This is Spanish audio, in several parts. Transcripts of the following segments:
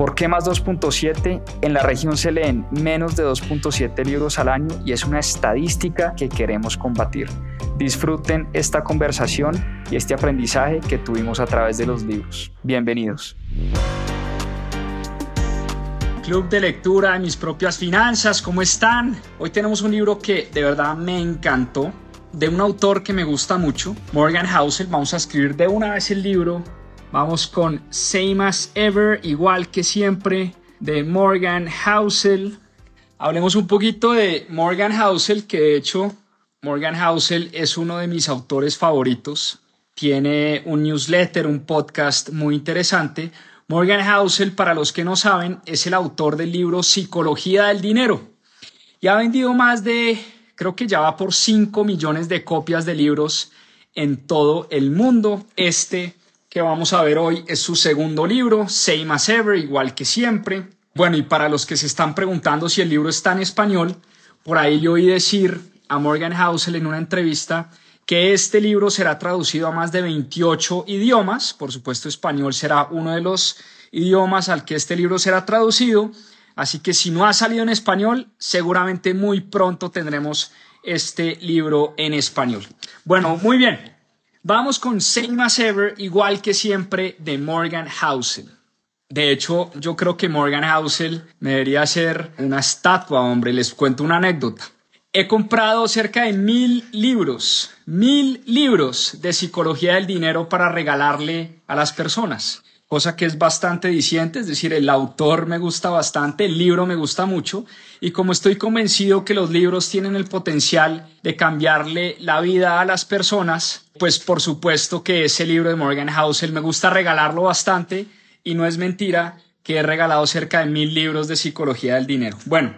¿Por qué más 2.7? En la región se leen menos de 2.7 libros al año y es una estadística que queremos combatir. Disfruten esta conversación y este aprendizaje que tuvimos a través de los libros. Bienvenidos. Club de lectura de mis propias finanzas, ¿cómo están? Hoy tenemos un libro que de verdad me encantó, de un autor que me gusta mucho, Morgan Housel. Vamos a escribir de una vez el libro. Vamos con Same as Ever, igual que siempre, de Morgan Housel. Hablemos un poquito de Morgan Housel, que de hecho Morgan Housel es uno de mis autores favoritos. Tiene un newsletter, un podcast muy interesante. Morgan Housel, para los que no saben, es el autor del libro Psicología del Dinero. Y ha vendido más de, creo que ya va por 5 millones de copias de libros en todo el mundo. Este que vamos a ver hoy es su segundo libro, Same as Ever, igual que siempre. Bueno, y para los que se están preguntando si el libro está en español, por ahí yo oí decir a Morgan Housel en una entrevista que este libro será traducido a más de 28 idiomas. Por supuesto, español será uno de los idiomas al que este libro será traducido. Así que si no ha salido en español, seguramente muy pronto tendremos este libro en español. Bueno, muy bien. Vamos con Same as Ever, igual que siempre, de Morgan Housel. De hecho, yo creo que Morgan Housel me debería hacer una estatua, hombre. Les cuento una anécdota. He comprado cerca de mil libros, mil libros de psicología del dinero para regalarle a las personas, cosa que es bastante diciente, es decir, el autor me gusta bastante, el libro me gusta mucho, y como estoy convencido que los libros tienen el potencial de cambiarle la vida a las personas, pues por supuesto que ese libro de Morgan Housel me gusta regalarlo bastante, y no es mentira que he regalado cerca de mil libros de psicología del dinero. Bueno,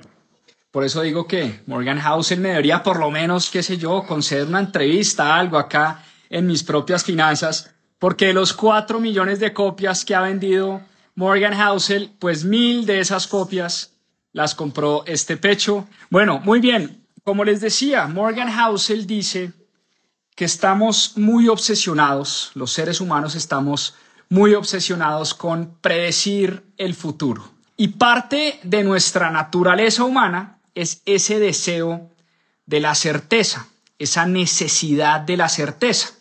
por eso digo que Morgan Housel me debería por lo menos, qué sé yo, conceder una entrevista, algo acá en mis propias finanzas, porque los cuatro millones de copias que ha vendido Morgan Housel, pues mil de esas copias las compró este pecho. Bueno, muy bien, como les decía, Morgan Housel dice que estamos muy obsesionados, los seres humanos estamos muy obsesionados con predecir el futuro. Y parte de nuestra naturaleza humana es ese deseo de la certeza, esa necesidad de la certeza.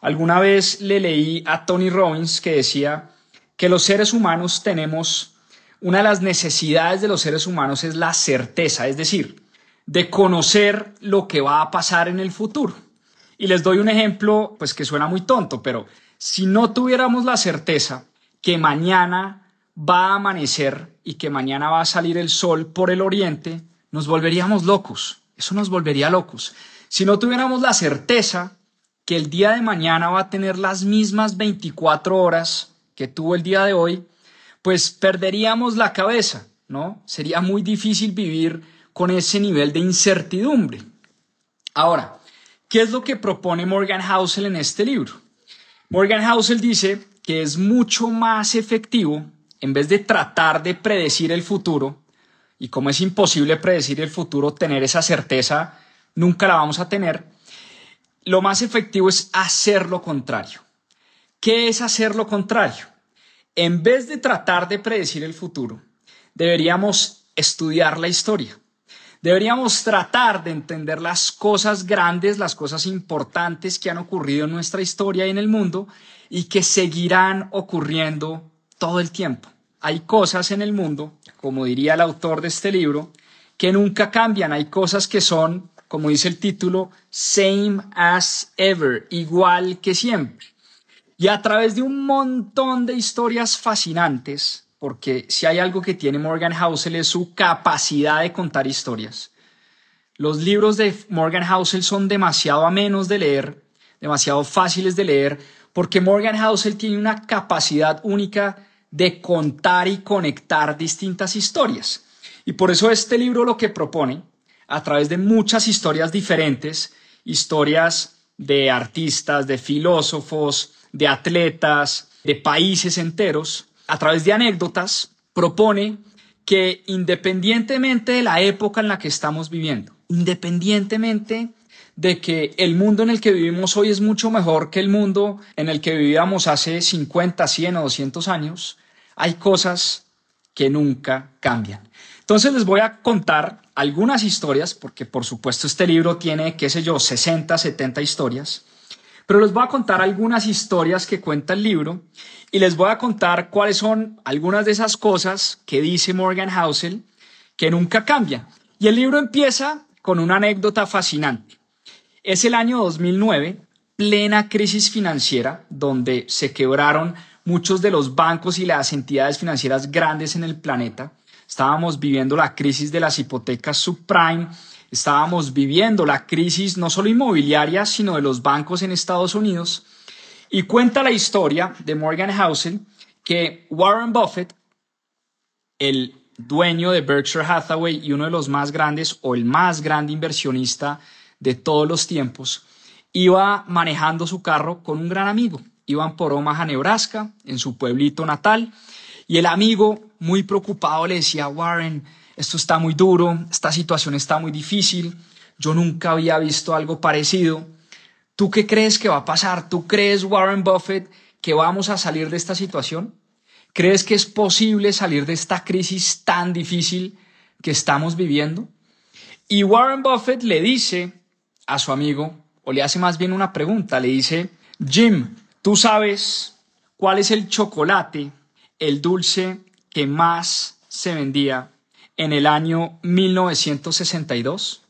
Alguna vez le leí a Tony Robbins que decía que los seres humanos tenemos, una de las necesidades de los seres humanos es la certeza, es decir, de conocer lo que va a pasar en el futuro. Y les doy un ejemplo, pues que suena muy tonto, pero si no tuviéramos la certeza que mañana va a amanecer y que mañana va a salir el sol por el oriente, nos volveríamos locos. Eso nos volvería locos. Si no tuviéramos la certeza que el día de mañana va a tener las mismas 24 horas que tuvo el día de hoy, pues perderíamos la cabeza, ¿no? Sería muy difícil vivir con ese nivel de incertidumbre. Ahora, ¿qué es lo que propone Morgan Housel en este libro? Morgan Housel dice que es mucho más efectivo, en vez de tratar de predecir el futuro, y como es imposible predecir el futuro, tener esa certeza, nunca la vamos a tener, lo más efectivo es hacer lo contrario. ¿Qué es hacer lo contrario? En vez de tratar de predecir el futuro, deberíamos estudiar la historia. Deberíamos tratar de entender las cosas grandes, las cosas importantes que han ocurrido en nuestra historia y en el mundo y que seguirán ocurriendo todo el tiempo. Hay cosas en el mundo como diría el autor de este libro, que nunca cambian. Hay cosas que son, como dice el título, same as ever, igual que siempre. Y a través de un montón de historias fascinantes, porque si hay algo que tiene Morgan Housel es su capacidad de contar historias. Los libros de Morgan Housel son demasiado amenos de leer, demasiado fáciles de leer, porque Morgan Housel tiene una capacidad única de contar y conectar distintas historias. Y por eso este libro lo que propone, a través de muchas historias diferentes, historias de artistas, de filósofos, de atletas, de países enteros, a través de anécdotas, propone que independientemente de la época en la que estamos viviendo, independientemente de que el mundo en el que vivimos hoy es mucho mejor que el mundo en el que vivíamos hace 50, 100 o 200 años, hay cosas que nunca cambian. Entonces les voy a contar algunas historias, porque por supuesto este libro tiene, qué sé yo, 60, 70 historias, pero les voy a contar algunas historias que cuenta el libro y les voy a contar cuáles son algunas de esas cosas que dice Morgan Housel que nunca cambian. Y el libro empieza con una anécdota fascinante. Es el año 2009, plena crisis financiera, donde se quebraron muchos de los bancos y las entidades financieras grandes en el planeta. Estábamos viviendo la crisis de las hipotecas subprime, estábamos viviendo la crisis no solo inmobiliaria, sino de los bancos en Estados Unidos. Y cuenta la historia de Morgan Housel que Warren Buffett, el dueño de Berkshire Hathaway y uno de los más grandes o el más grande inversionista de todos los tiempos, iba manejando su carro con un gran amigo. Iban por Omaha, Nebraska, en su pueblito natal, y el amigo, muy preocupado, le decía, Warren, esto está muy duro, esta situación está muy difícil, yo nunca había visto algo parecido. ¿Tú qué crees que va a pasar? ¿Tú crees, Warren Buffett, que vamos a salir de esta situación? ¿Crees que es posible salir de esta crisis tan difícil que estamos viviendo? Y Warren Buffett le dice a su amigo, o le hace más bien una pregunta, le dice, Jim, ¿tú sabes cuál es el chocolate, el dulce que más se vendía en el año 1962?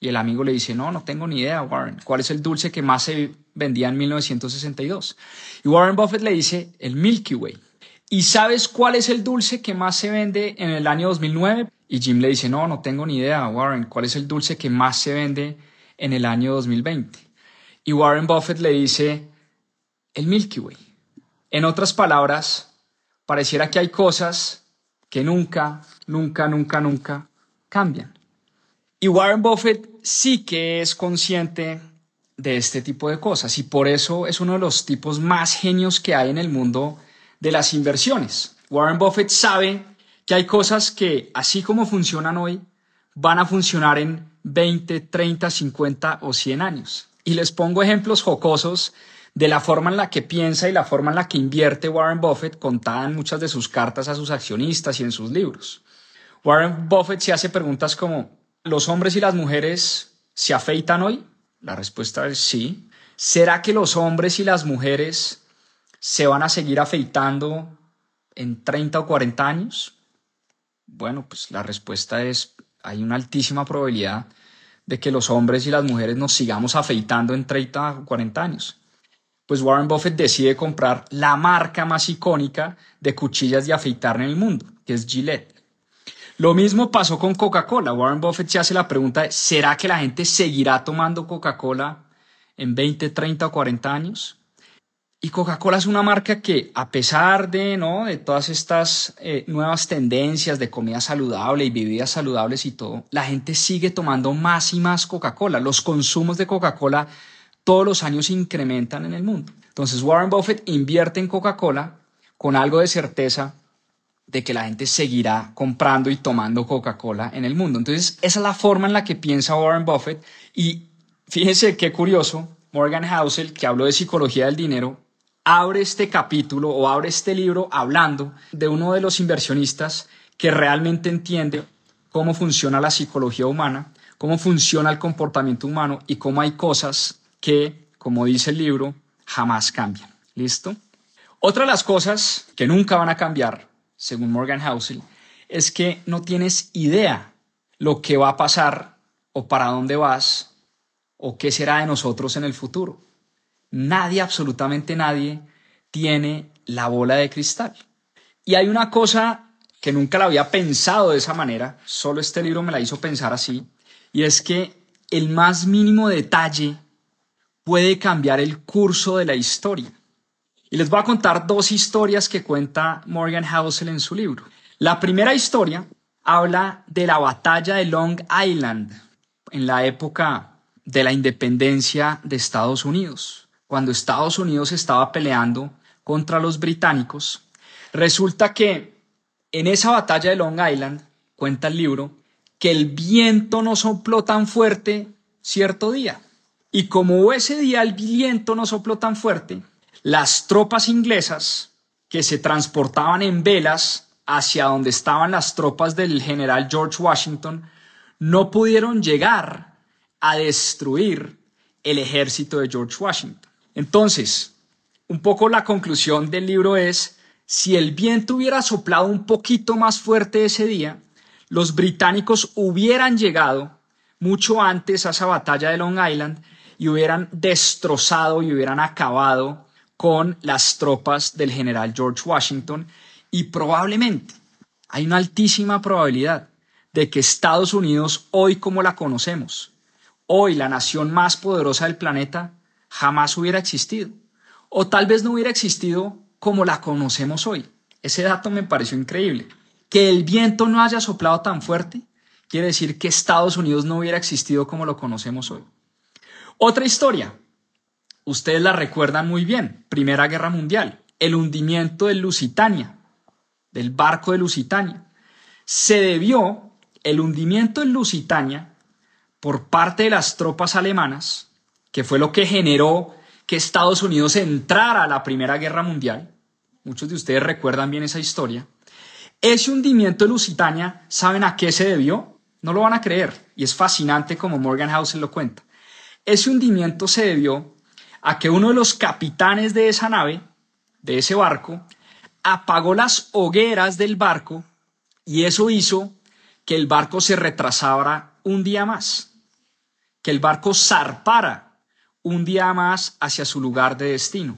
Y el amigo le dice, no, no tengo ni idea, Warren, ¿cuál es el dulce que más se vendía en 1962? Y Warren Buffett le dice, el Milky Way. ¿Y sabes cuál es el dulce que más se vende en el año 2009? Y Jim le dice, no, no tengo ni idea, Warren, ¿cuál es el dulce que más se vende en el año 2020. Y Warren Buffett le dice el Milky Way. En otras palabras, pareciera que hay cosas que nunca, nunca, nunca, nunca cambian. Y Warren Buffett sí que es consciente de este tipo de cosas y por eso es uno de los tipos más genios que hay en el mundo de las inversiones. Warren Buffett sabe que hay cosas que, así como funcionan hoy, van a funcionar en 20, 30, 50 o 100 años. Y les pongo ejemplos jocosos de la forma en la que piensa y la forma en la que invierte Warren Buffett contada en muchas de sus cartas a sus accionistas y en sus libros. Warren Buffett se hace preguntas como, ¿los hombres y las mujeres se afeitan hoy? La respuesta es sí. ¿Será que los hombres y las mujeres se van a seguir afeitando en 30 o 40 años? Bueno, pues la respuesta es hay una altísima probabilidad de que los hombres y las mujeres nos sigamos afeitando en 30 o 40 años. Pues Warren Buffett decide comprar la marca más icónica de cuchillas de afeitar en el mundo, que es Gillette. Lo mismo pasó con Coca-Cola. Warren Buffett se hace la pregunta, ¿será que la gente seguirá tomando Coca-Cola en 20, 30 o 40 años? Y Coca-Cola es una marca que, a pesar de, ¿no? de todas estas eh, nuevas tendencias de comida saludable y bebidas saludables y todo, la gente sigue tomando más y más Coca-Cola. Los consumos de Coca-Cola todos los años incrementan en el mundo. Entonces Warren Buffett invierte en Coca-Cola con algo de certeza de que la gente seguirá comprando y tomando Coca-Cola en el mundo. Entonces esa es la forma en la que piensa Warren Buffett. Y fíjense qué curioso, Morgan Housel, que habló de psicología del dinero, abre este capítulo o abre este libro hablando de uno de los inversionistas que realmente entiende cómo funciona la psicología humana, cómo funciona el comportamiento humano y cómo hay cosas que, como dice el libro, jamás cambian. ¿Listo? Otra de las cosas que nunca van a cambiar, según Morgan Housel, es que no tienes idea lo que va a pasar o para dónde vas o qué será de nosotros en el futuro. Nadie, absolutamente nadie, tiene la bola de cristal. Y hay una cosa que nunca la había pensado de esa manera, solo este libro me la hizo pensar así, y es que el más mínimo detalle puede cambiar el curso de la historia. Y les voy a contar dos historias que cuenta Morgan Housel en su libro. La primera historia habla de la batalla de Long Island en la época de la independencia de Estados Unidos, cuando Estados Unidos estaba peleando contra los británicos. Resulta que en esa batalla de Long Island, cuenta el libro, que el viento no sopló tan fuerte cierto día. Y como ese día el viento no sopló tan fuerte, las tropas inglesas que se transportaban en velas hacia donde estaban las tropas del general George Washington no pudieron llegar a destruir el ejército de George Washington. Entonces, un poco la conclusión del libro es, si el viento hubiera soplado un poquito más fuerte ese día, los británicos hubieran llegado mucho antes a esa batalla de Long Island y hubieran destrozado y hubieran acabado con las tropas del general George Washington y probablemente hay una altísima probabilidad de que Estados Unidos hoy como la conocemos, hoy la nación más poderosa del planeta, jamás hubiera existido o tal vez no hubiera existido como la conocemos hoy. Ese dato me pareció increíble. Que el viento no haya soplado tan fuerte quiere decir que Estados Unidos no hubiera existido como lo conocemos hoy. Otra historia. Ustedes la recuerdan muy bien. Primera Guerra Mundial. El hundimiento del Lusitania, del barco de Lusitania. Se debió el hundimiento del Lusitania por parte de las tropas alemanas, que fue lo que generó que Estados Unidos entrara a la Primera Guerra Mundial. Muchos de ustedes recuerdan bien esa historia. Ese hundimiento de Lusitania, ¿saben a qué se debió? No lo van a creer, y es fascinante como Morgan Housel lo cuenta. Ese hundimiento se debió a que uno de los capitanes de esa nave, de ese barco, apagó las hogueras del barco y eso hizo que el barco se retrasara un día más, que el barco zarpara un día más hacia su lugar de destino.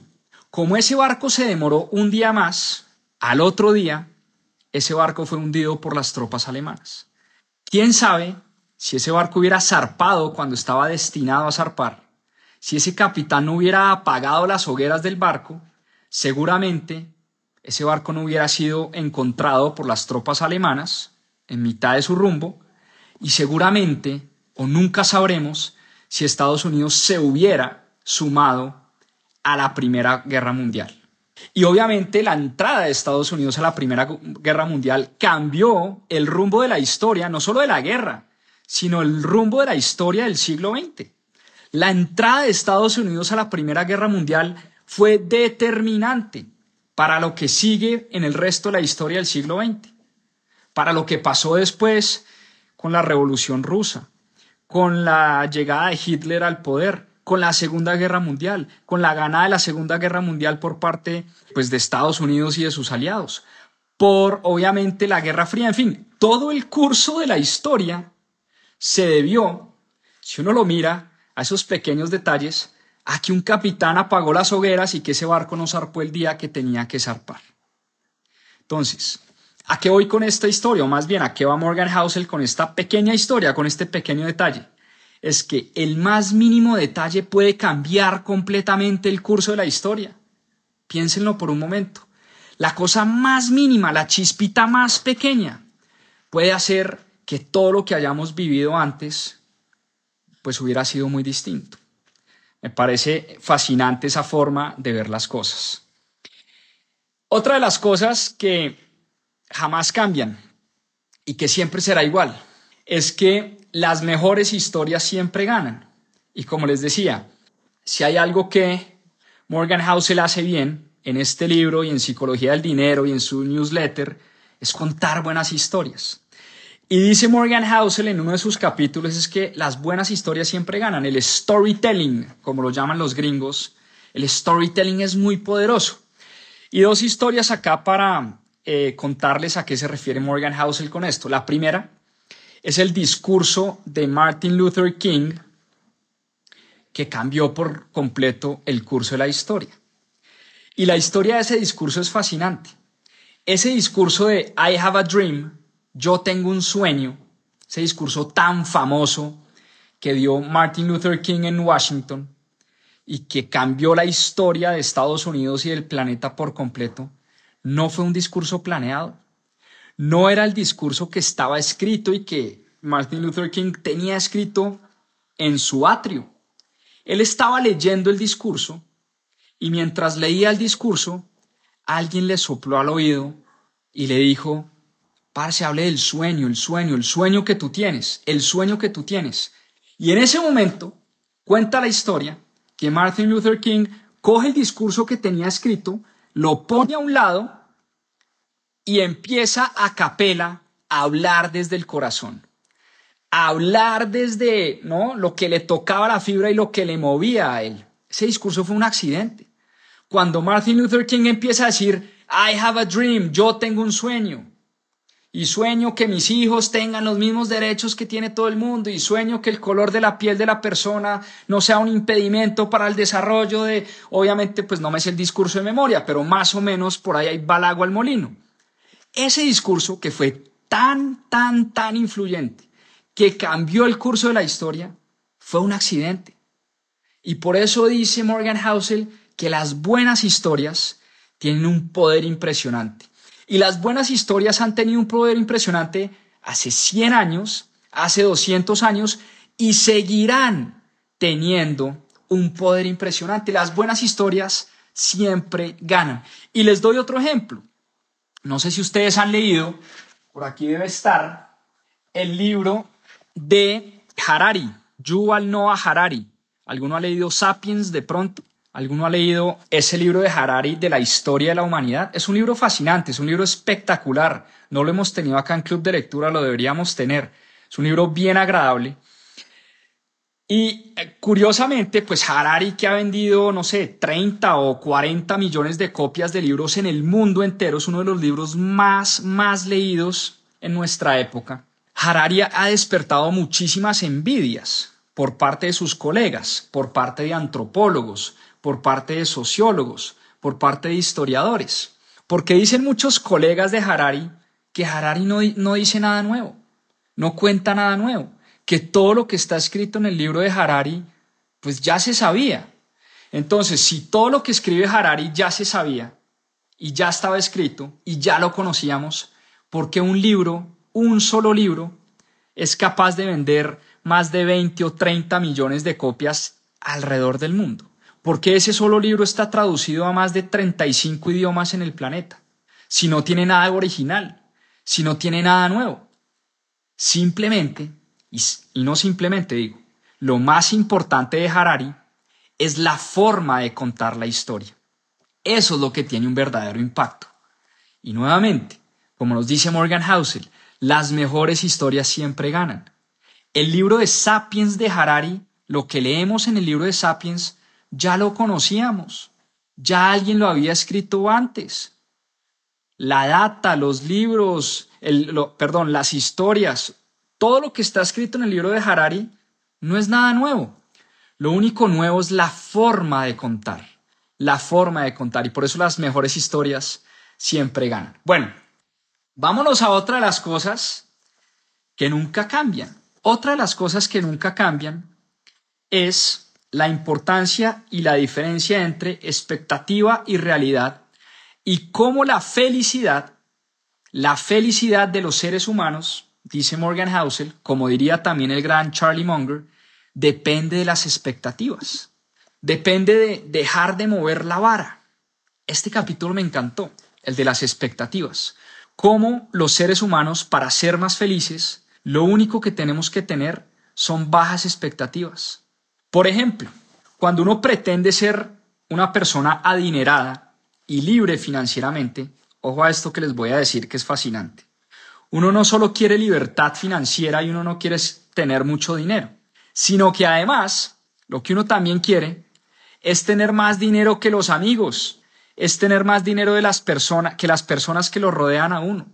Como ese barco se demoró un día más, al otro día, ese barco fue hundido por las tropas alemanas. ¿Quién sabe si ese barco hubiera zarpado cuando estaba destinado a zarpar? Si ese capitán no hubiera apagado las hogueras del barco, seguramente ese barco no hubiera sido encontrado por las tropas alemanas en mitad de su rumbo y seguramente, o nunca sabremos, si Estados Unidos se hubiera sumado a la Primera Guerra Mundial. Y obviamente la entrada de Estados Unidos a la Primera Guerra Mundial cambió el rumbo de la historia, no solo de la guerra, sino el rumbo de la historia del siglo XX. La entrada de Estados Unidos a la Primera Guerra Mundial fue determinante para lo que sigue en el resto de la historia del siglo XX, para lo que pasó después con la Revolución Rusa, con la llegada de Hitler al poder, con la Segunda Guerra Mundial, con la ganada de la Segunda Guerra Mundial por parte pues, de Estados Unidos y de sus aliados, por obviamente la Guerra Fría, en fin, todo el curso de la historia se debió, si uno lo mira, a esos pequeños detalles, a que un capitán apagó las hogueras y que ese barco no zarpó el día que tenía que zarpar. Entonces, ¿a qué voy con esta historia? O más bien, ¿a qué va Morgan Housel con esta pequeña historia, con este pequeño detalle? es que el más mínimo detalle puede cambiar completamente el curso de la historia. Piénsenlo por un momento. La cosa más mínima, la chispita más pequeña, puede hacer que todo lo que hayamos vivido antes, pues hubiera sido muy distinto. Me parece fascinante esa forma de ver las cosas. Otra de las cosas que jamás cambian y que siempre será igual es que las mejores historias siempre ganan. Y como les decía, si hay algo que Morgan Housel hace bien en este libro y en Psicología del Dinero y en su newsletter, es contar buenas historias. Y dice Morgan Housel en uno de sus capítulos es que las buenas historias siempre ganan. El storytelling, como lo llaman los gringos, el storytelling es muy poderoso. Y dos historias acá para eh, contarles a qué se refiere Morgan Housel con esto. La primera es el discurso de Martin Luther King que cambió por completo el curso de la historia. Y la historia de ese discurso es fascinante. Ese discurso de I have a dream, yo tengo un sueño, ese discurso tan famoso que dio Martin Luther King en Washington y que cambió la historia de Estados Unidos y del planeta por completo, no fue un discurso planeado no era el discurso que estaba escrito y que Martin Luther King tenía escrito en su atrio. Él estaba leyendo el discurso y mientras leía el discurso, alguien le sopló al oído y le dijo, Parce, hable del sueño, el sueño, el sueño que tú tienes, el sueño que tú tienes. Y en ese momento cuenta la historia que Martin Luther King coge el discurso que tenía escrito, lo pone a un lado y empieza a capela a hablar desde el corazón. A hablar desde ¿no? lo que le tocaba la fibra y lo que le movía a él. Ese discurso fue un accidente. Cuando Martin Luther King empieza a decir, I have a dream, yo tengo un sueño, y sueño que mis hijos tengan los mismos derechos que tiene todo el mundo y sueño que el color de la piel de la persona no sea un impedimento para el desarrollo de, obviamente pues no me es el discurso de memoria, pero más o menos por ahí el agua al molino. Ese discurso que fue tan, tan, tan influyente, que cambió el curso de la historia, fue un accidente. Y por eso dice Morgan Housel que las buenas historias tienen un poder impresionante. Y las buenas historias han tenido un poder impresionante hace 100 años, hace 200 años y seguirán teniendo un poder impresionante. Las buenas historias siempre ganan. Y les doy otro ejemplo. No sé si ustedes han leído, por aquí debe estar, el libro de Harari, Yuval Noah Harari. ¿Alguno ha leído Sapiens de pronto? ¿Alguno ha leído ese libro de Harari de la historia de la humanidad? Es un libro fascinante, es un libro espectacular. No lo hemos tenido acá en Club de Lectura, lo deberíamos tener. Es un libro bien agradable. Y eh, curiosamente, pues Harari que ha vendido, no sé, 30 o 40 millones de copias de libros en el mundo entero, es uno de los libros más, más leídos en nuestra época. Harari ha despertado muchísimas envidias por parte de sus colegas, por parte de antropólogos, por parte de sociólogos, por parte de historiadores, porque dicen muchos colegas de Harari que Harari no, no dice nada nuevo, no cuenta nada nuevo, que todo lo que está escrito en el libro de Harari, pues ya se sabía. Entonces, si todo lo que escribe Harari ya se sabía y ya estaba escrito y ya lo conocíamos, ¿por qué un libro, un solo libro, es capaz de vender más de 20 o 30 millones de copias alrededor del mundo? ¿Por qué ese solo libro está traducido a más de 35 idiomas en el planeta? Si no tiene nada original, si no tiene nada nuevo. Simplemente, y, y no simplemente digo, lo más importante de Harari es la forma de contar la historia. Eso es lo que tiene un verdadero impacto. Y nuevamente, como nos dice Morgan Housel, las mejores historias siempre ganan. El libro de Sapiens de Harari, lo que leemos en el libro de Sapiens, ya lo conocíamos, ya alguien lo había escrito antes. La data, los libros, el, perdón, las historias, todo lo que está escrito en el libro de Harari no es nada nuevo. Lo único nuevo es la forma de contar, la forma de contar y por eso las mejores historias siempre ganan. Bueno, vámonos a otra de las cosas que nunca cambian. Otra de las cosas que nunca cambian es la importancia y la diferencia entre expectativa y realidad y cómo la felicidad, la felicidad de los seres humanos, dice Morgan Housel, como diría también el gran Charlie Munger, depende de las expectativas, depende de dejar de mover la vara. Este capítulo me encantó, el de las expectativas, cómo los seres humanos, para ser más felices, lo único que tenemos que tener son bajas expectativas. Por ejemplo, cuando uno pretende ser una persona adinerada y libre financieramente, ojo a esto que les voy a decir que es fascinante. Uno no solo quiere libertad financiera y uno no quiere tener mucho dinero, sino que además lo que uno también quiere es tener más dinero que los amigos, es tener más dinero de las personas que las personas que lo rodean a uno.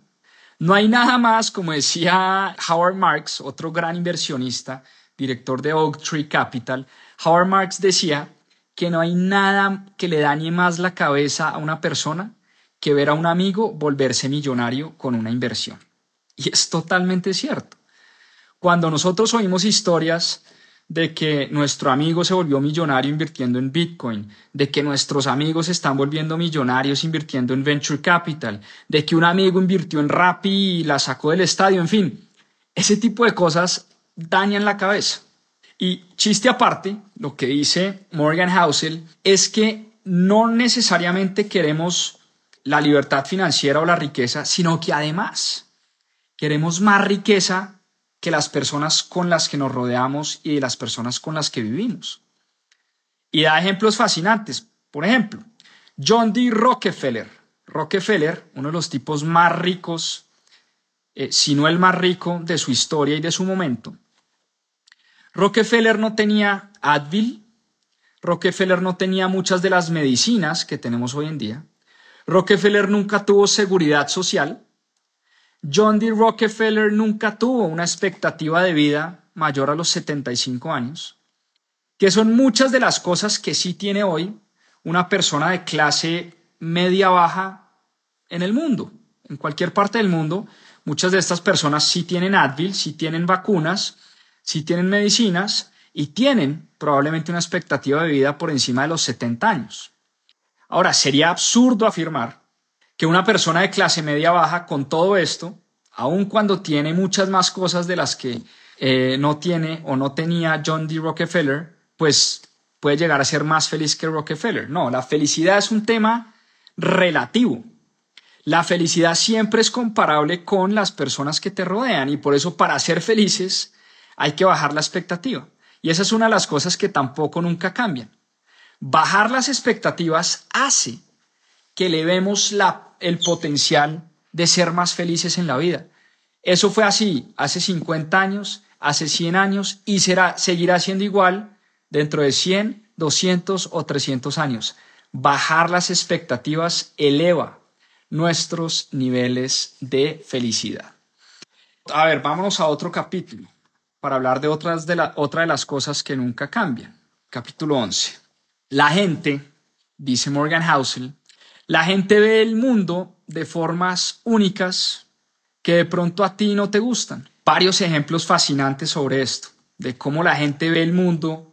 No hay nada más, como decía Howard Marks, otro gran inversionista, director de Oak Tree Capital, Howard Marks decía que no hay nada que le dañe más la cabeza a una persona que ver a un amigo volverse millonario con una inversión. Y es totalmente cierto. Cuando nosotros oímos historias de que nuestro amigo se volvió millonario invirtiendo en Bitcoin, de que nuestros amigos se están volviendo millonarios invirtiendo en Venture Capital, de que un amigo invirtió en Rappi y la sacó del estadio, en fin, ese tipo de cosas dañan la cabeza. Y chiste aparte, lo que dice Morgan Housel es que no necesariamente queremos la libertad financiera o la riqueza, sino que además queremos más riqueza que las personas con las que nos rodeamos y de las personas con las que vivimos. Y da ejemplos fascinantes. Por ejemplo, John D. Rockefeller. Rockefeller, uno de los tipos más ricos, eh, si no el más rico de su historia y de su momento. Rockefeller no tenía Advil, Rockefeller no tenía muchas de las medicinas que tenemos hoy en día. Rockefeller nunca tuvo seguridad social. John D. Rockefeller nunca tuvo una expectativa de vida mayor a los 75 años, que son muchas de las cosas que sí tiene hoy una persona de clase media baja en el mundo. En cualquier parte del mundo, muchas de estas personas sí tienen Advil, sí tienen vacunas, sí tienen medicinas y tienen probablemente una expectativa de vida por encima de los 70 años. Ahora, sería absurdo afirmar que una persona de clase media baja con todo esto, aun cuando tiene muchas más cosas de las que eh, no tiene o no tenía John D. Rockefeller, pues puede llegar a ser más feliz que Rockefeller. No, la felicidad es un tema relativo. La felicidad siempre es comparable con las personas que te rodean y por eso para ser felices hay que bajar la expectativa. Y esa es una de las cosas que tampoco nunca cambian. Bajar las expectativas hace que le vemos la, el potencial de ser más felices en la vida. Eso fue así hace 50 años, hace 100 años y será, seguirá siendo igual dentro de 100, 200 o 300 años. Bajar las expectativas eleva nuestros niveles de felicidad. A ver, vámonos a otro capítulo para hablar de, otras de la, otra de las cosas que nunca cambian. Capítulo 11. La gente, dice Morgan Housel, la gente ve el mundo de formas únicas que de pronto a ti no te gustan. Varios ejemplos fascinantes sobre esto, de cómo la gente ve el mundo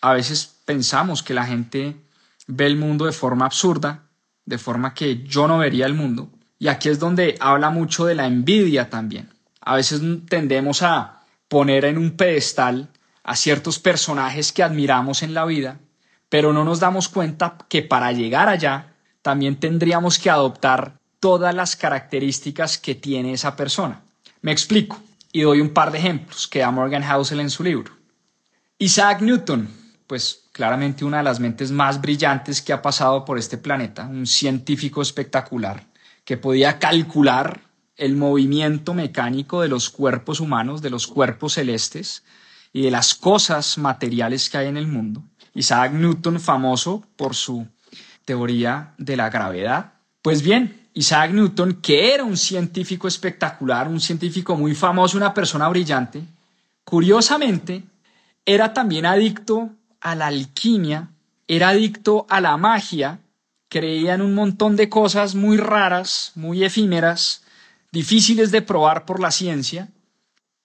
a veces pensamos que la gente ve el mundo de forma absurda, de forma que yo no vería el mundo. Y aquí es donde habla mucho de la envidia también. A veces tendemos a poner en un pedestal a ciertos personajes que admiramos en la vida, pero no nos damos cuenta que para llegar allá también tendríamos que adoptar todas las características que tiene esa persona. Me explico y doy un par de ejemplos que da Morgan Housel en su libro. Isaac Newton, pues claramente una de las mentes más brillantes que ha pasado por este planeta, un científico espectacular que podía calcular el movimiento mecánico de los cuerpos humanos, de los cuerpos celestes y de las cosas materiales que hay en el mundo. Isaac Newton, famoso por su teoría de la gravedad. Pues bien, Isaac Newton, que era un científico espectacular, un científico muy famoso, una persona brillante, curiosamente, era también adicto a la alquimia, era adicto a la magia, creía en un montón de cosas muy raras, muy efímeras, difíciles de probar por la ciencia,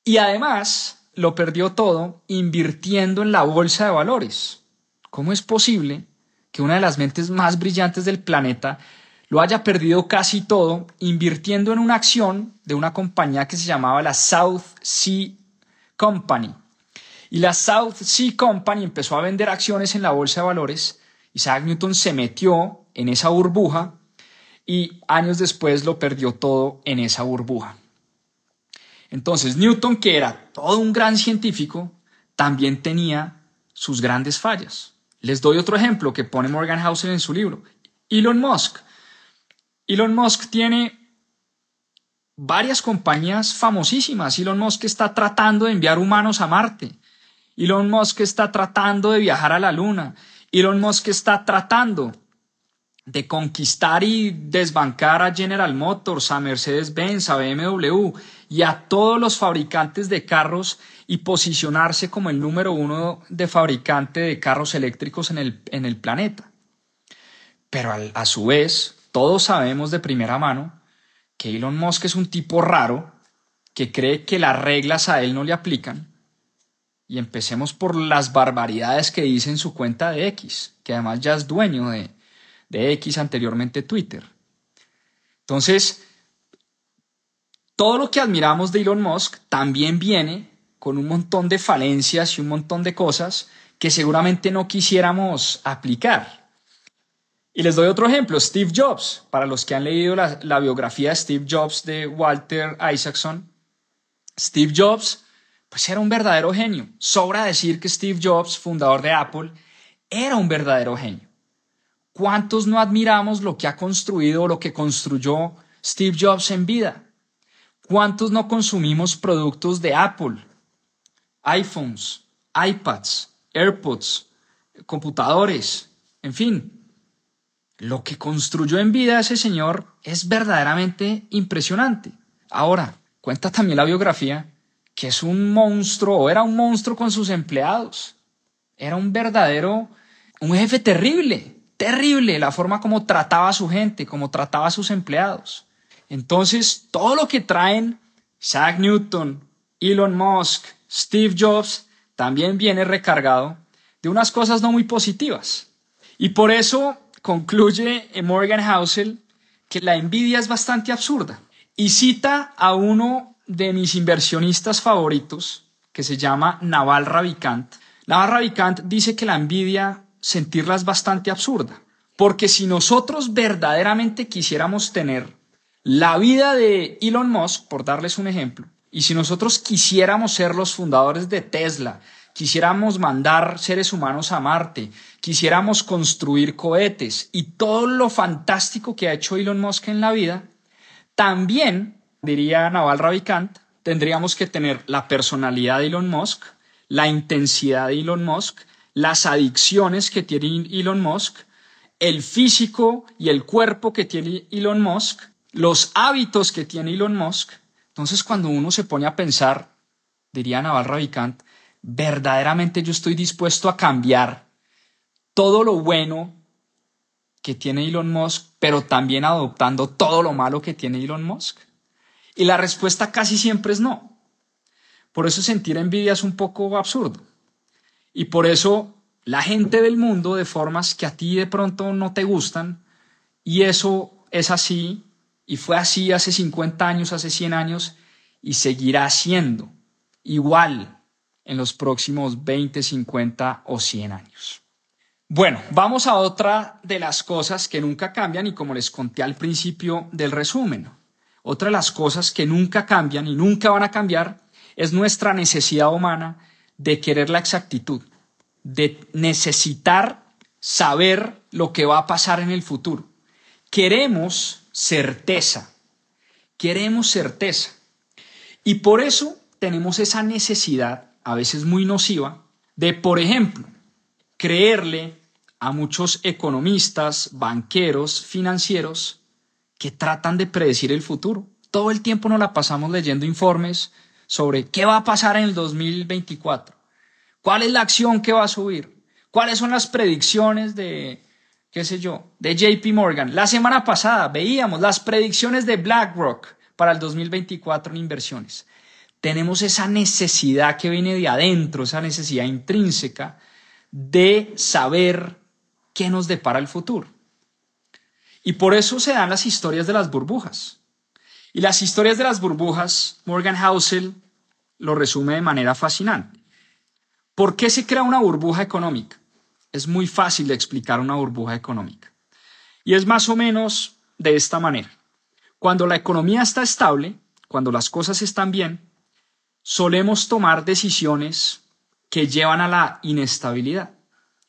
y además lo perdió todo invirtiendo en la bolsa de valores. ¿Cómo es posible que una de las mentes más brillantes del planeta lo haya perdido casi todo invirtiendo en una acción de una compañía que se llamaba la South Sea Company? Y la South Sea Company empezó a vender acciones en la bolsa de valores. Isaac Newton se metió en esa burbuja y años después lo perdió todo en esa burbuja. Entonces, Newton, que era todo un gran científico, también tenía sus grandes fallas. Les doy otro ejemplo que pone Morgan Housel en su libro. Elon Musk. Elon Musk tiene varias compañías famosísimas. Elon Musk está tratando de enviar humanos a Marte. Elon Musk está tratando de viajar a la luna. Elon Musk está tratando de conquistar y desbancar a General Motors, a Mercedes-Benz, a BMW y a todos los fabricantes de carros y posicionarse como el número uno de fabricante de carros eléctricos en el, en el planeta. Pero a su vez, todos sabemos de primera mano que Elon Musk es un tipo raro que cree que las reglas a él no le aplican y empecemos por las barbaridades que dice en su cuenta de X, que además ya es dueño de, de X anteriormente Twitter. Entonces, todo lo que admiramos de Elon Musk también viene con un montón de falencias y un montón de cosas que seguramente no quisiéramos aplicar. Y les doy otro ejemplo, Steve Jobs. Para los que han leído la, la biografía de Steve Jobs de Walter Isaacson, Steve Jobs pues era un verdadero genio. Sobra decir que Steve Jobs, fundador de Apple, era un verdadero genio. ¿Cuántos no admiramos lo que ha construido o lo que construyó Steve Jobs en vida? ¿Cuántos no consumimos productos de Apple? iPhones, iPads, AirPods, computadores, en fin. Lo que construyó en vida ese señor es verdaderamente impresionante. Ahora, cuenta también la biografía que es un monstruo, o era un monstruo con sus empleados. Era un verdadero, un jefe terrible, terrible la forma como trataba a su gente, como trataba a sus empleados. Entonces, todo lo que traen Isaac Newton, Elon Musk, Steve Jobs, también viene recargado de unas cosas no muy positivas. Y por eso concluye Morgan Housel que la envidia es bastante absurda. Y cita a uno de mis inversionistas favoritos, que se llama Naval Ravikant. Naval Ravikant dice que la envidia, sentirla es bastante absurda, porque si nosotros verdaderamente quisiéramos tener la vida de Elon Musk, por darles un ejemplo, y si nosotros quisiéramos ser los fundadores de Tesla, quisiéramos mandar seres humanos a Marte, quisiéramos construir cohetes y todo lo fantástico que ha hecho Elon Musk en la vida, también diría Naval Ravikant, tendríamos que tener la personalidad de Elon Musk, la intensidad de Elon Musk, las adicciones que tiene Elon Musk, el físico y el cuerpo que tiene Elon Musk, los hábitos que tiene Elon Musk. Entonces, cuando uno se pone a pensar, diría Naval Ravikant, verdaderamente yo estoy dispuesto a cambiar todo lo bueno que tiene Elon Musk, pero también adoptando todo lo malo que tiene Elon Musk. Y la respuesta casi siempre es no. Por eso sentir envidia es un poco absurdo. Y por eso la gente del mundo de formas que a ti de pronto no te gustan, y eso es así, y fue así hace 50 años, hace 100 años, y seguirá siendo igual en los próximos 20, 50 o 100 años. Bueno, vamos a otra de las cosas que nunca cambian y como les conté al principio del resumen. Otra de las cosas que nunca cambian y nunca van a cambiar es nuestra necesidad humana de querer la exactitud, de necesitar saber lo que va a pasar en el futuro. Queremos certeza, queremos certeza. Y por eso tenemos esa necesidad, a veces muy nociva, de, por ejemplo, creerle a muchos economistas, banqueros, financieros, que tratan de predecir el futuro. Todo el tiempo nos la pasamos leyendo informes sobre qué va a pasar en el 2024, cuál es la acción que va a subir, cuáles son las predicciones de, qué sé yo, de JP Morgan. La semana pasada veíamos las predicciones de BlackRock para el 2024 en inversiones. Tenemos esa necesidad que viene de adentro, esa necesidad intrínseca de saber qué nos depara el futuro. Y por eso se dan las historias de las burbujas. Y las historias de las burbujas, Morgan Housel lo resume de manera fascinante. ¿Por qué se crea una burbuja económica? Es muy fácil de explicar una burbuja económica. Y es más o menos de esta manera. Cuando la economía está estable, cuando las cosas están bien, solemos tomar decisiones que llevan a la inestabilidad.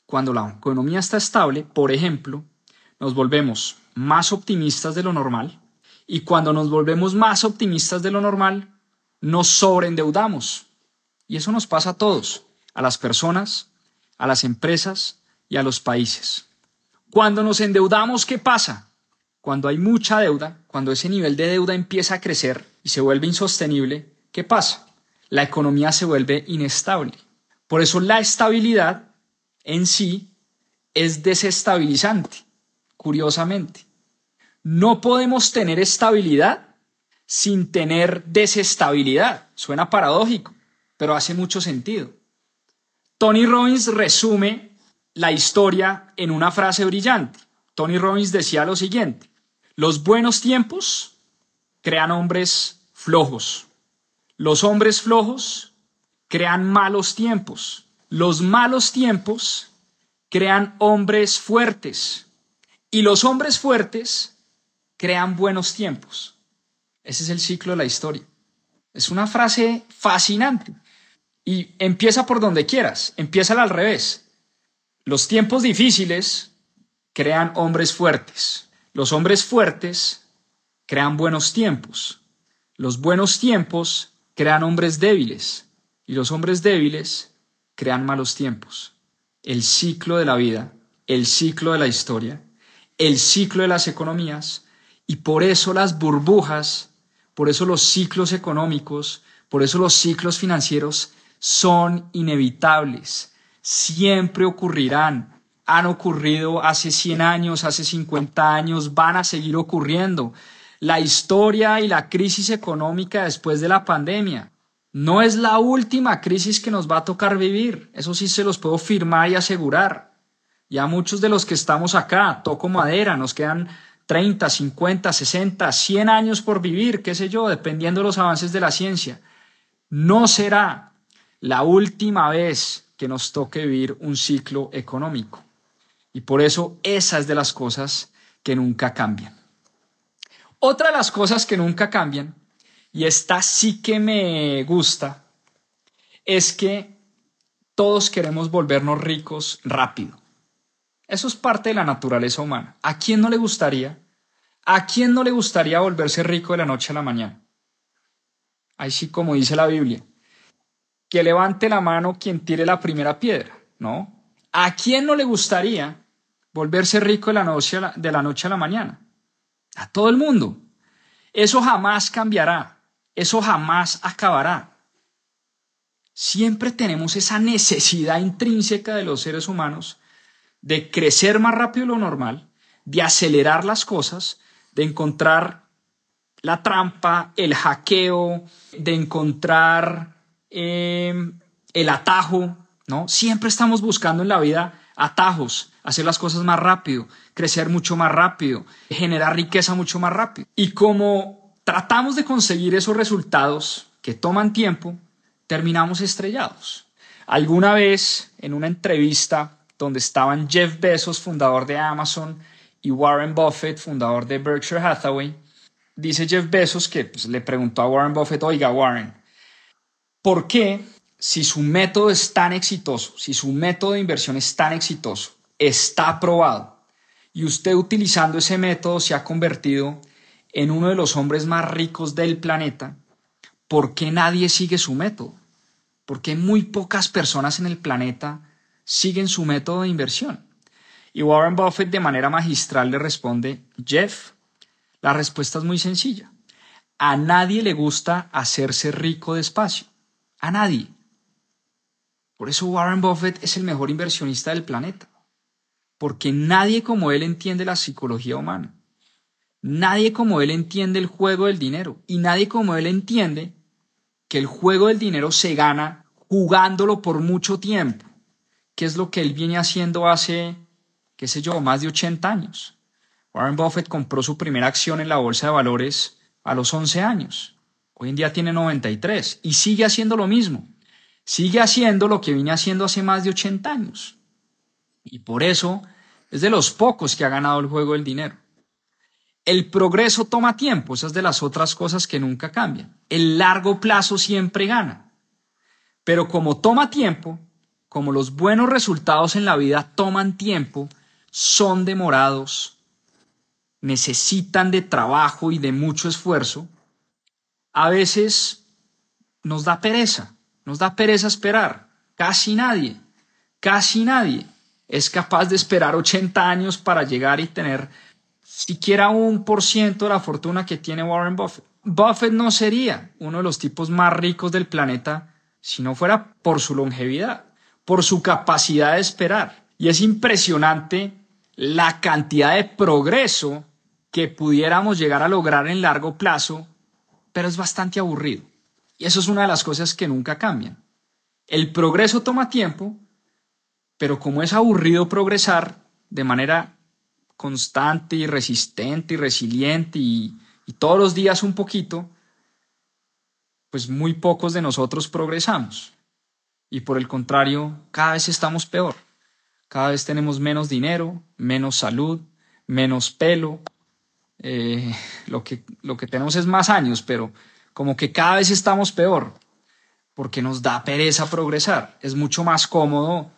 Cuando la economía está estable, por ejemplo, nos volvemos más optimistas de lo normal y cuando nos volvemos más optimistas de lo normal, nos sobreendeudamos. Y eso nos pasa a todos, a las personas, a las empresas y a los países. Cuando nos endeudamos, ¿qué pasa? Cuando hay mucha deuda, cuando ese nivel de deuda empieza a crecer y se vuelve insostenible, ¿qué pasa? La economía se vuelve inestable. Por eso la estabilidad en sí es desestabilizante, curiosamente. No podemos tener estabilidad sin tener desestabilidad. Suena paradójico, pero hace mucho sentido. Tony Robbins resume la historia en una frase brillante. Tony Robbins decía lo siguiente, los buenos tiempos crean hombres flojos. Los hombres flojos crean malos tiempos. Los malos tiempos crean hombres fuertes y los hombres fuertes crean buenos tiempos. Ese es el ciclo de la historia. Es una frase fascinante y empieza por donde quieras, empieza al revés. Los tiempos difíciles crean hombres fuertes. Los hombres fuertes crean buenos tiempos. Los buenos tiempos crean hombres débiles y los hombres débiles crean malos tiempos. El ciclo de la vida, el ciclo de la historia, el ciclo de las economías y por eso las burbujas, por eso los ciclos económicos, por eso los ciclos financieros son inevitables, siempre ocurrirán, han ocurrido hace 100 años, hace 50 años, van a seguir ocurriendo. La historia y la crisis económica después de la pandemia no es la última crisis que nos va a tocar vivir, eso sí se los puedo firmar y asegurar. Ya muchos de los que estamos acá, toco madera, nos quedan 30, 50, 60, 100 años por vivir, qué sé yo, dependiendo de los avances de la ciencia. No será la última vez que nos toque vivir un ciclo económico. Y por eso esa es de las cosas que nunca cambian. Otra de las cosas que nunca cambian y esta sí que me gusta, es que todos queremos volvernos ricos rápido. Eso es parte de la naturaleza humana. ¿A quién no le gustaría? ¿A quién no le gustaría volverse rico de la noche a la mañana? Así como dice la Biblia. Que levante la mano quien tire la primera piedra, ¿no? ¿A quién no le gustaría volverse rico de la noche de la, noche a la mañana? A todo el mundo. Eso jamás cambiará. Eso jamás acabará. Siempre tenemos esa necesidad intrínseca de los seres humanos de crecer más rápido de lo normal, de acelerar las cosas, de encontrar la trampa, el hackeo, de encontrar em, el atajo, ¿no? Siempre estamos buscando en la vida atajos, hacer las cosas más rápido, crecer mucho más rápido, generar riqueza mucho más rápido. Y como tratamos de conseguir esos resultados que toman tiempo, terminamos estrellados. Alguna vez en una entrevista donde estaban Jeff Bezos, fundador de Amazon, y Warren Buffett, fundador de Berkshire Hathaway, dice Jeff Bezos que pues, le preguntó a Warren Buffett, oiga Warren, ¿por qué si su método es tan exitoso, si su método de inversión es tan exitoso, está aprobado, y usted utilizando ese método se ha convertido en uno de los hombres más ricos del planeta, ¿por qué nadie sigue su método? ¿Por qué muy pocas personas en el planeta siguen su método de inversión? Y Warren Buffett de manera magistral le responde, Jeff, la respuesta es muy sencilla. A nadie le gusta hacerse rico despacio. A nadie. Por eso Warren Buffett es el mejor inversionista del planeta. Porque nadie como él entiende la psicología humana. Nadie como él entiende el juego del dinero y nadie como él entiende que el juego del dinero se gana jugándolo por mucho tiempo, que es lo que él viene haciendo hace, qué sé yo, más de 80 años. Warren Buffett compró su primera acción en la bolsa de valores a los 11 años. Hoy en día tiene 93 y sigue haciendo lo mismo. Sigue haciendo lo que viene haciendo hace más de 80 años. Y por eso es de los pocos que ha ganado el juego del dinero. El progreso toma tiempo, esas de las otras cosas que nunca cambian. El largo plazo siempre gana. Pero como toma tiempo, como los buenos resultados en la vida toman tiempo, son demorados, necesitan de trabajo y de mucho esfuerzo, a veces nos da pereza, nos da pereza esperar. Casi nadie, casi nadie es capaz de esperar 80 años para llegar y tener siquiera un por ciento de la fortuna que tiene Warren Buffett. Buffett no sería uno de los tipos más ricos del planeta si no fuera por su longevidad, por su capacidad de esperar. Y es impresionante la cantidad de progreso que pudiéramos llegar a lograr en largo plazo, pero es bastante aburrido. Y eso es una de las cosas que nunca cambian. El progreso toma tiempo, pero como es aburrido progresar de manera constante y resistente y resiliente y, todos los días un poquito, pues muy pocos de nosotros progresamos. Y por el contrario, cada vez estamos peor. Cada vez tenemos menos dinero, menos salud, menos pelo. Eh, lo, que, lo que tenemos es más años, pero como que cada vez estamos peor porque nos da pereza progresar. Es mucho más cómodo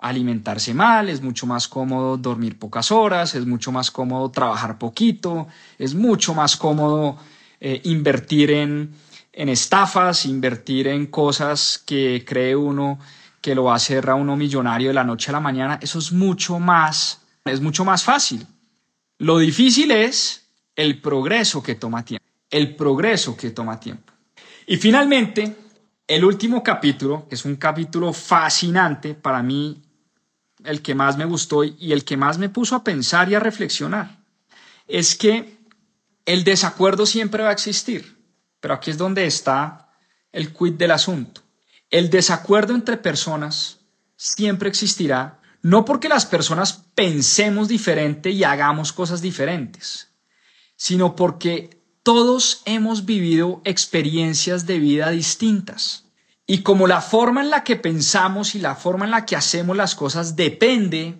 alimentarse mal, es mucho más cómodo dormir pocas horas, es mucho más cómodo trabajar poquito, es mucho más cómodo eh, invertir en, en estafas, invertir en cosas que cree uno que lo va a hacer a uno millonario de la noche a la mañana. Eso es mucho más, es mucho más fácil. Lo difícil es el progreso que toma tiempo, el progreso que toma tiempo. Y finalmente, el último capítulo, que es un capítulo fascinante para mí, el que más me gustó y el que más me puso a pensar y a reflexionar, es que el desacuerdo siempre va a existir, pero aquí es donde está el quid del asunto. El desacuerdo entre personas siempre existirá, no porque las personas pensemos diferente y hagamos cosas diferentes, sino porque todos hemos vivido experiencias de vida distintas. Y como la forma en la que pensamos y la forma en la que hacemos las cosas depende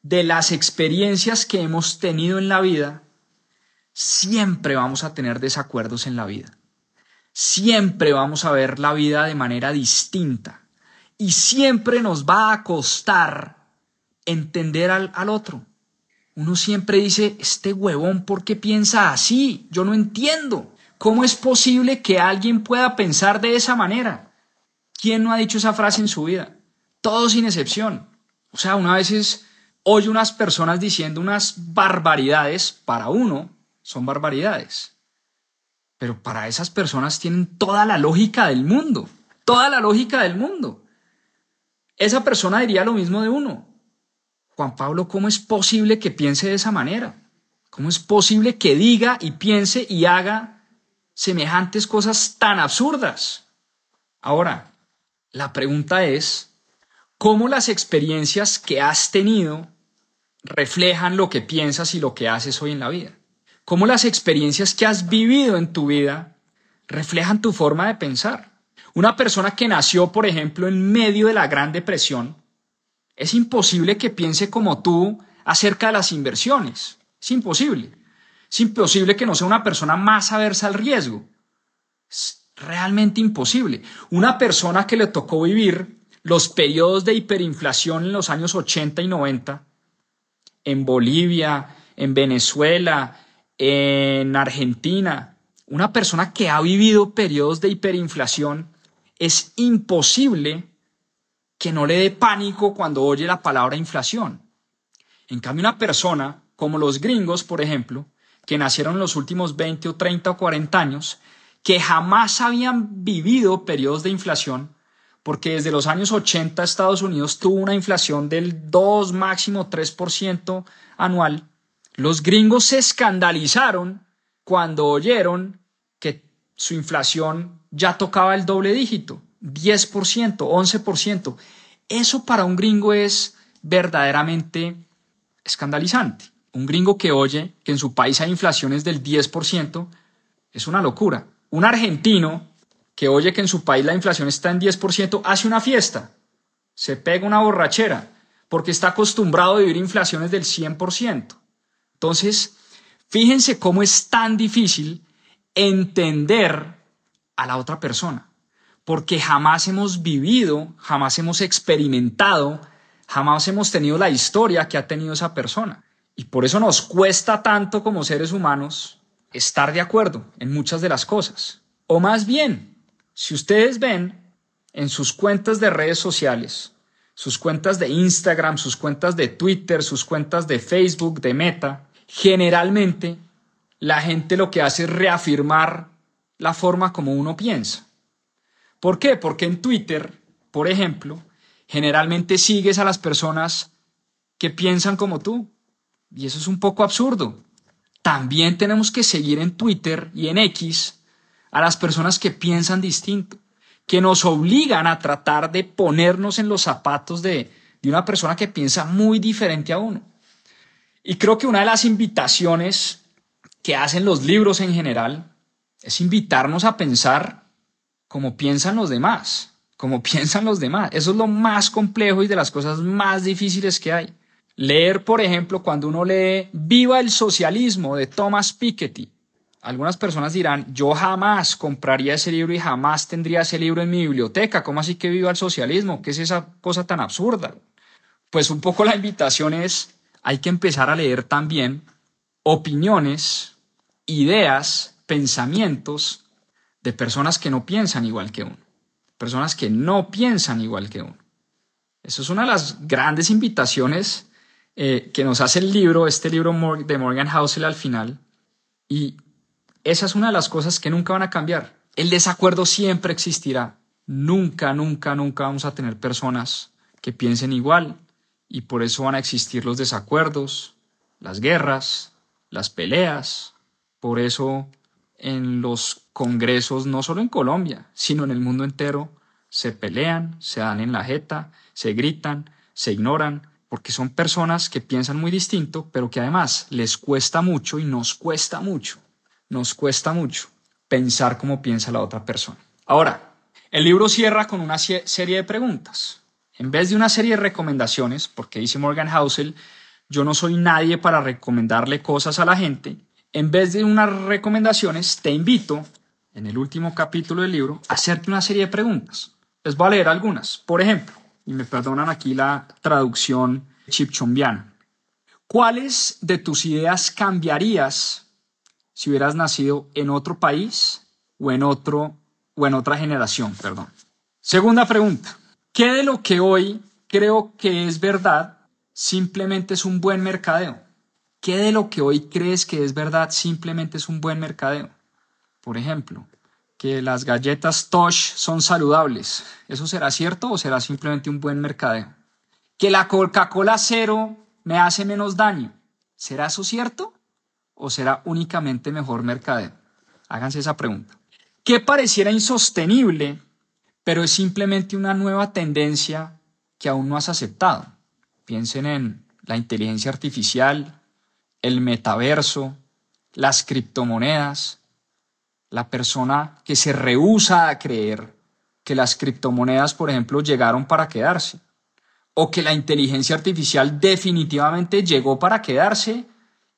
de las experiencias que hemos tenido en la vida, siempre vamos a tener desacuerdos en la vida. Siempre vamos a ver la vida de manera distinta. Y siempre nos va a costar entender al, al otro. Uno siempre dice, este huevón, ¿por qué piensa así? Yo no entiendo. ¿Cómo es posible que alguien pueda pensar de esa manera? ¿Quién no ha dicho esa frase en su vida? Todos sin excepción. O sea, una vez oye unas personas diciendo unas barbaridades, para uno son barbaridades. Pero para esas personas tienen toda la lógica del mundo, toda la lógica del mundo. Esa persona diría lo mismo de uno. Juan Pablo, ¿cómo es posible que piense de esa manera? ¿Cómo es posible que diga y piense y haga semejantes cosas tan absurdas? Ahora, la pregunta es, ¿cómo las experiencias que has tenido reflejan lo que piensas y lo que haces hoy en la vida? ¿Cómo las experiencias que has vivido en tu vida reflejan tu forma de pensar? Una persona que nació, por ejemplo, en medio de la Gran Depresión, es imposible que piense como tú acerca de las inversiones. Es imposible. Es imposible que no sea una persona más aversa al riesgo. Es realmente imposible. Una persona que le tocó vivir los periodos de hiperinflación en los años 80 y 90, en Bolivia, en Venezuela, en Argentina, una persona que ha vivido periodos de hiperinflación, es imposible que no le dé pánico cuando oye la palabra inflación. En cambio, una persona como los gringos, por ejemplo, que nacieron en los últimos 20 o 30 o 40 años, que jamás habían vivido periodos de inflación, porque desde los años 80 Estados Unidos tuvo una inflación del 2, máximo 3% anual, los gringos se escandalizaron cuando oyeron que su inflación ya tocaba el doble dígito. 10%, 11%. Eso para un gringo es verdaderamente escandalizante. Un gringo que oye que en su país hay inflaciones del 10% es una locura. Un argentino que oye que en su país la inflación está en 10% hace una fiesta, se pega una borrachera, porque está acostumbrado a vivir inflaciones del 100%. Entonces, fíjense cómo es tan difícil entender a la otra persona porque jamás hemos vivido, jamás hemos experimentado, jamás hemos tenido la historia que ha tenido esa persona. Y por eso nos cuesta tanto como seres humanos estar de acuerdo en muchas de las cosas. O más bien, si ustedes ven en sus cuentas de redes sociales, sus cuentas de Instagram, sus cuentas de Twitter, sus cuentas de Facebook, de Meta, generalmente la gente lo que hace es reafirmar la forma como uno piensa. ¿Por qué? Porque en Twitter, por ejemplo, generalmente sigues a las personas que piensan como tú. Y eso es un poco absurdo. También tenemos que seguir en Twitter y en X a las personas que piensan distinto, que nos obligan a tratar de ponernos en los zapatos de, una persona que piensa muy diferente a uno. Y creo que una de las invitaciones que hacen los libros en general es invitarnos a pensar como piensan los demás, como piensan los demás. Eso es lo más complejo y de las cosas más difíciles que hay. Leer, por ejemplo, cuando uno lee Viva el socialismo de Thomas Piketty. Algunas personas dirán, yo jamás compraría ese libro y jamás tendría ese libro en mi biblioteca. ¿Cómo así que viva el socialismo? ¿Qué es esa cosa tan absurda? Pues un poco la invitación es, hay que empezar a leer también opiniones, ideas, pensamientos de personas que no piensan igual que uno, personas que no piensan igual que uno. Eso es una de las grandes invitaciones eh, que nos hace el libro, este libro de Morgan Housel al final. Y esa es una de las cosas que nunca van a cambiar. El desacuerdo siempre existirá. Nunca, nunca, nunca vamos a tener personas que piensen igual y por eso van a existir los desacuerdos, las guerras, las peleas. Por eso en los congresos, no solo en Colombia, sino en el mundo entero, se pelean, se dan en la jeta, se gritan, se ignoran, porque son personas que piensan muy distinto, pero que además les cuesta mucho y nos cuesta mucho, nos cuesta mucho pensar como piensa la otra persona. Ahora, el libro cierra con una serie de preguntas. En vez de una serie de recomendaciones, porque dice Morgan Housel, yo no soy nadie para recomendarle cosas a la gente, en vez de unas recomendaciones, te invito, en el último capítulo del libro, a hacerte una serie de preguntas. Les voy a leer algunas. Por ejemplo, y me perdonan aquí la traducción chipchombiana. ¿Cuáles de tus ideas cambiarías si hubieras nacido en otro país o en otro o en otra generación, perdón? Segunda pregunta. ¿Qué de lo que hoy creo que es verdad simplemente es un buen mercadeo? ¿Qué de lo que hoy crees que es verdad simplemente es un buen mercadeo? Por ejemplo, que las galletas Tosh son saludables. ¿Eso será cierto o será simplemente un buen mercadeo? Que la Coca-Cola cero me hace menos daño. ¿Será eso cierto o será únicamente mejor mercadeo? Háganse esa pregunta. ¿Qué pareciera insostenible, pero es simplemente una nueva tendencia que aún no has aceptado? Piensen en la inteligencia artificial, el metaverso, las criptomonedas, la persona que se rehúsa a creer que las criptomonedas, por ejemplo, llegaron para quedarse, o que la inteligencia artificial definitivamente llegó para quedarse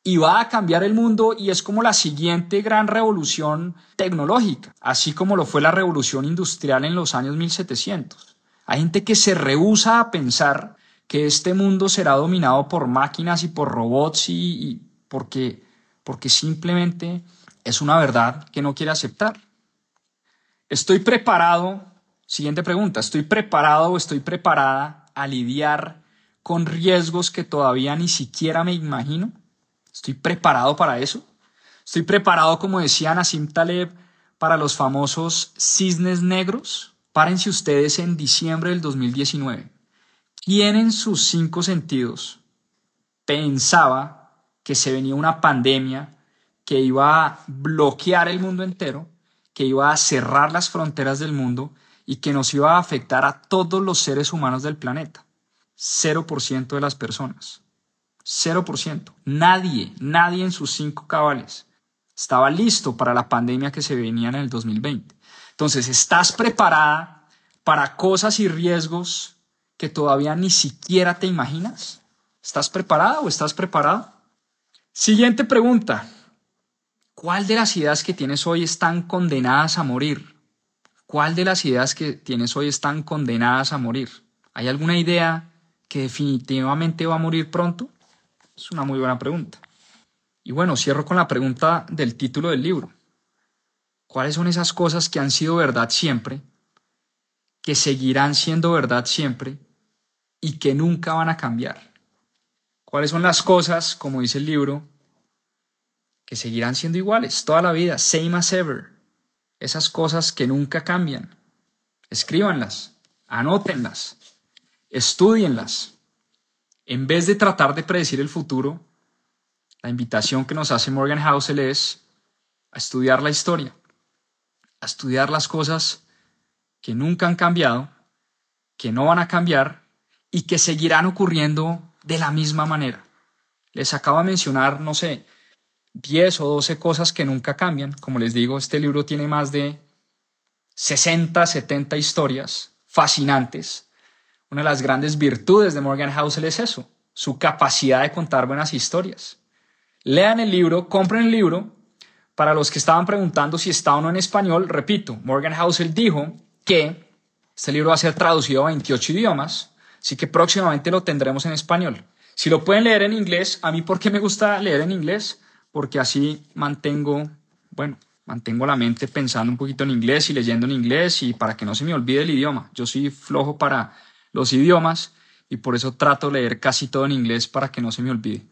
y va a cambiar el mundo y es como la siguiente gran revolución tecnológica, así como lo fue la revolución industrial en los años 1700. Hay gente que se rehúsa a pensar que este mundo será dominado por máquinas y por robots y, y porque, porque simplemente es una verdad que no quiere aceptar. Estoy preparado, siguiente pregunta, ¿estoy preparado o estoy preparada a lidiar con riesgos que todavía ni siquiera me imagino? ¿Estoy preparado para eso? ¿Estoy preparado, como decía Nassim Taleb, para los famosos cisnes negros? Párense ustedes en diciembre del 2019. ¿Quién en sus cinco sentidos pensaba que se venía una pandemia que iba a bloquear el mundo entero, que iba a cerrar las fronteras del mundo y que nos iba a afectar a todos los seres humanos del planeta. 0% de las personas. 0%. Nadie, nadie en sus cinco cabales estaba listo para la pandemia que se venía en el 2020. Entonces, ¿estás preparada para cosas y riesgos que todavía ni siquiera te imaginas? ¿Estás preparada o estás preparado? Siguiente pregunta. ¿Cuál de las ideas que tienes hoy están condenadas a morir? ¿Cuál de las ideas que tienes hoy están condenadas a morir? ¿Hay alguna idea que definitivamente va a morir pronto? Es una muy buena pregunta. Y bueno, cierro con la pregunta del título del libro. ¿Cuáles son esas cosas que han sido verdad siempre, que seguirán siendo verdad siempre y que nunca van a cambiar? ¿Cuáles son las cosas, como dice el libro, que seguirán siendo iguales toda la vida, same as ever. Esas cosas que nunca cambian. Escríbanlas, anótenlas, estudienlas. En vez de tratar de predecir el futuro, la invitación que nos hace Morgan Housel es a estudiar la historia, a estudiar las cosas que nunca han cambiado, que no van a cambiar y que seguirán ocurriendo de la misma manera. Les acabo de mencionar, no sé, 10 o 12 cosas que nunca cambian. Como les digo, este libro tiene más de 60, 70 historias fascinantes. Una de las grandes virtudes de Morgan Housel es eso, su capacidad de contar buenas historias. Lean el libro, compren el libro. Para los que estaban preguntando si está o no en español, repito, Morgan Housel dijo que este libro va a ser traducido a 28 idiomas, así que próximamente lo tendremos en español. Si lo pueden leer en inglés, a mí por qué me gusta leer en inglés, porque así mantengo, bueno, mantengo la mente pensando un poquito en inglés y leyendo en inglés y para que no se me olvide el idioma. Yo soy flojo para los idiomas y por eso trato de leer casi todo en inglés para que no se me olvide.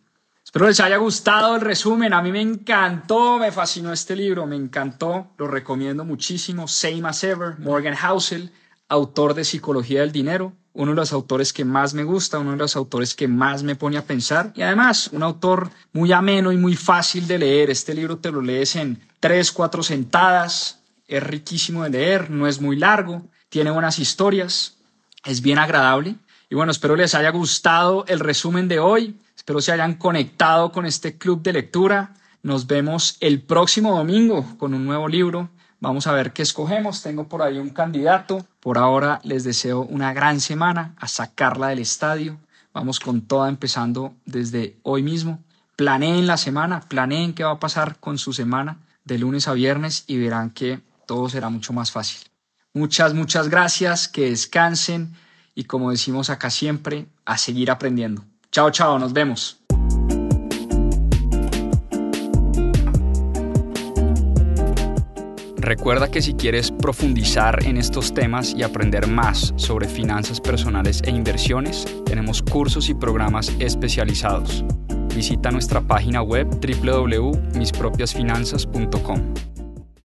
Espero les haya gustado el resumen. A mí me encantó, me fascinó este libro, me encantó, lo recomiendo muchísimo. Same as ever, Morgan Housel, autor de Psicología del Dinero, uno de los autores que más me gusta, uno de los autores que más me pone a pensar y además un autor muy ameno y muy fácil de leer. Este libro te lo lees en tres, cuatro sentadas, es riquísimo de leer, no es muy largo, tiene buenas historias, es bien agradable. Y bueno, espero les haya gustado el resumen de hoy, espero se hayan conectado con este club de lectura. Nos vemos el próximo domingo con un nuevo libro. Vamos a ver qué escogemos. Tengo por ahí un candidato. Por ahora les deseo una gran semana, a sacarla del estadio. Vamos con toda empezando desde hoy mismo. Planeen la semana, planeen qué va a pasar con su semana de lunes a viernes y verán que todo será mucho más fácil. Muchas, muchas gracias, que descansen y como decimos acá siempre, a seguir aprendiendo. Chao, chao, nos vemos. Recuerda que si quieres profundizar en estos temas y aprender más sobre finanzas personales e inversiones, tenemos cursos y programas especializados visita nuestra página web www.mispropiasfinanzas.com.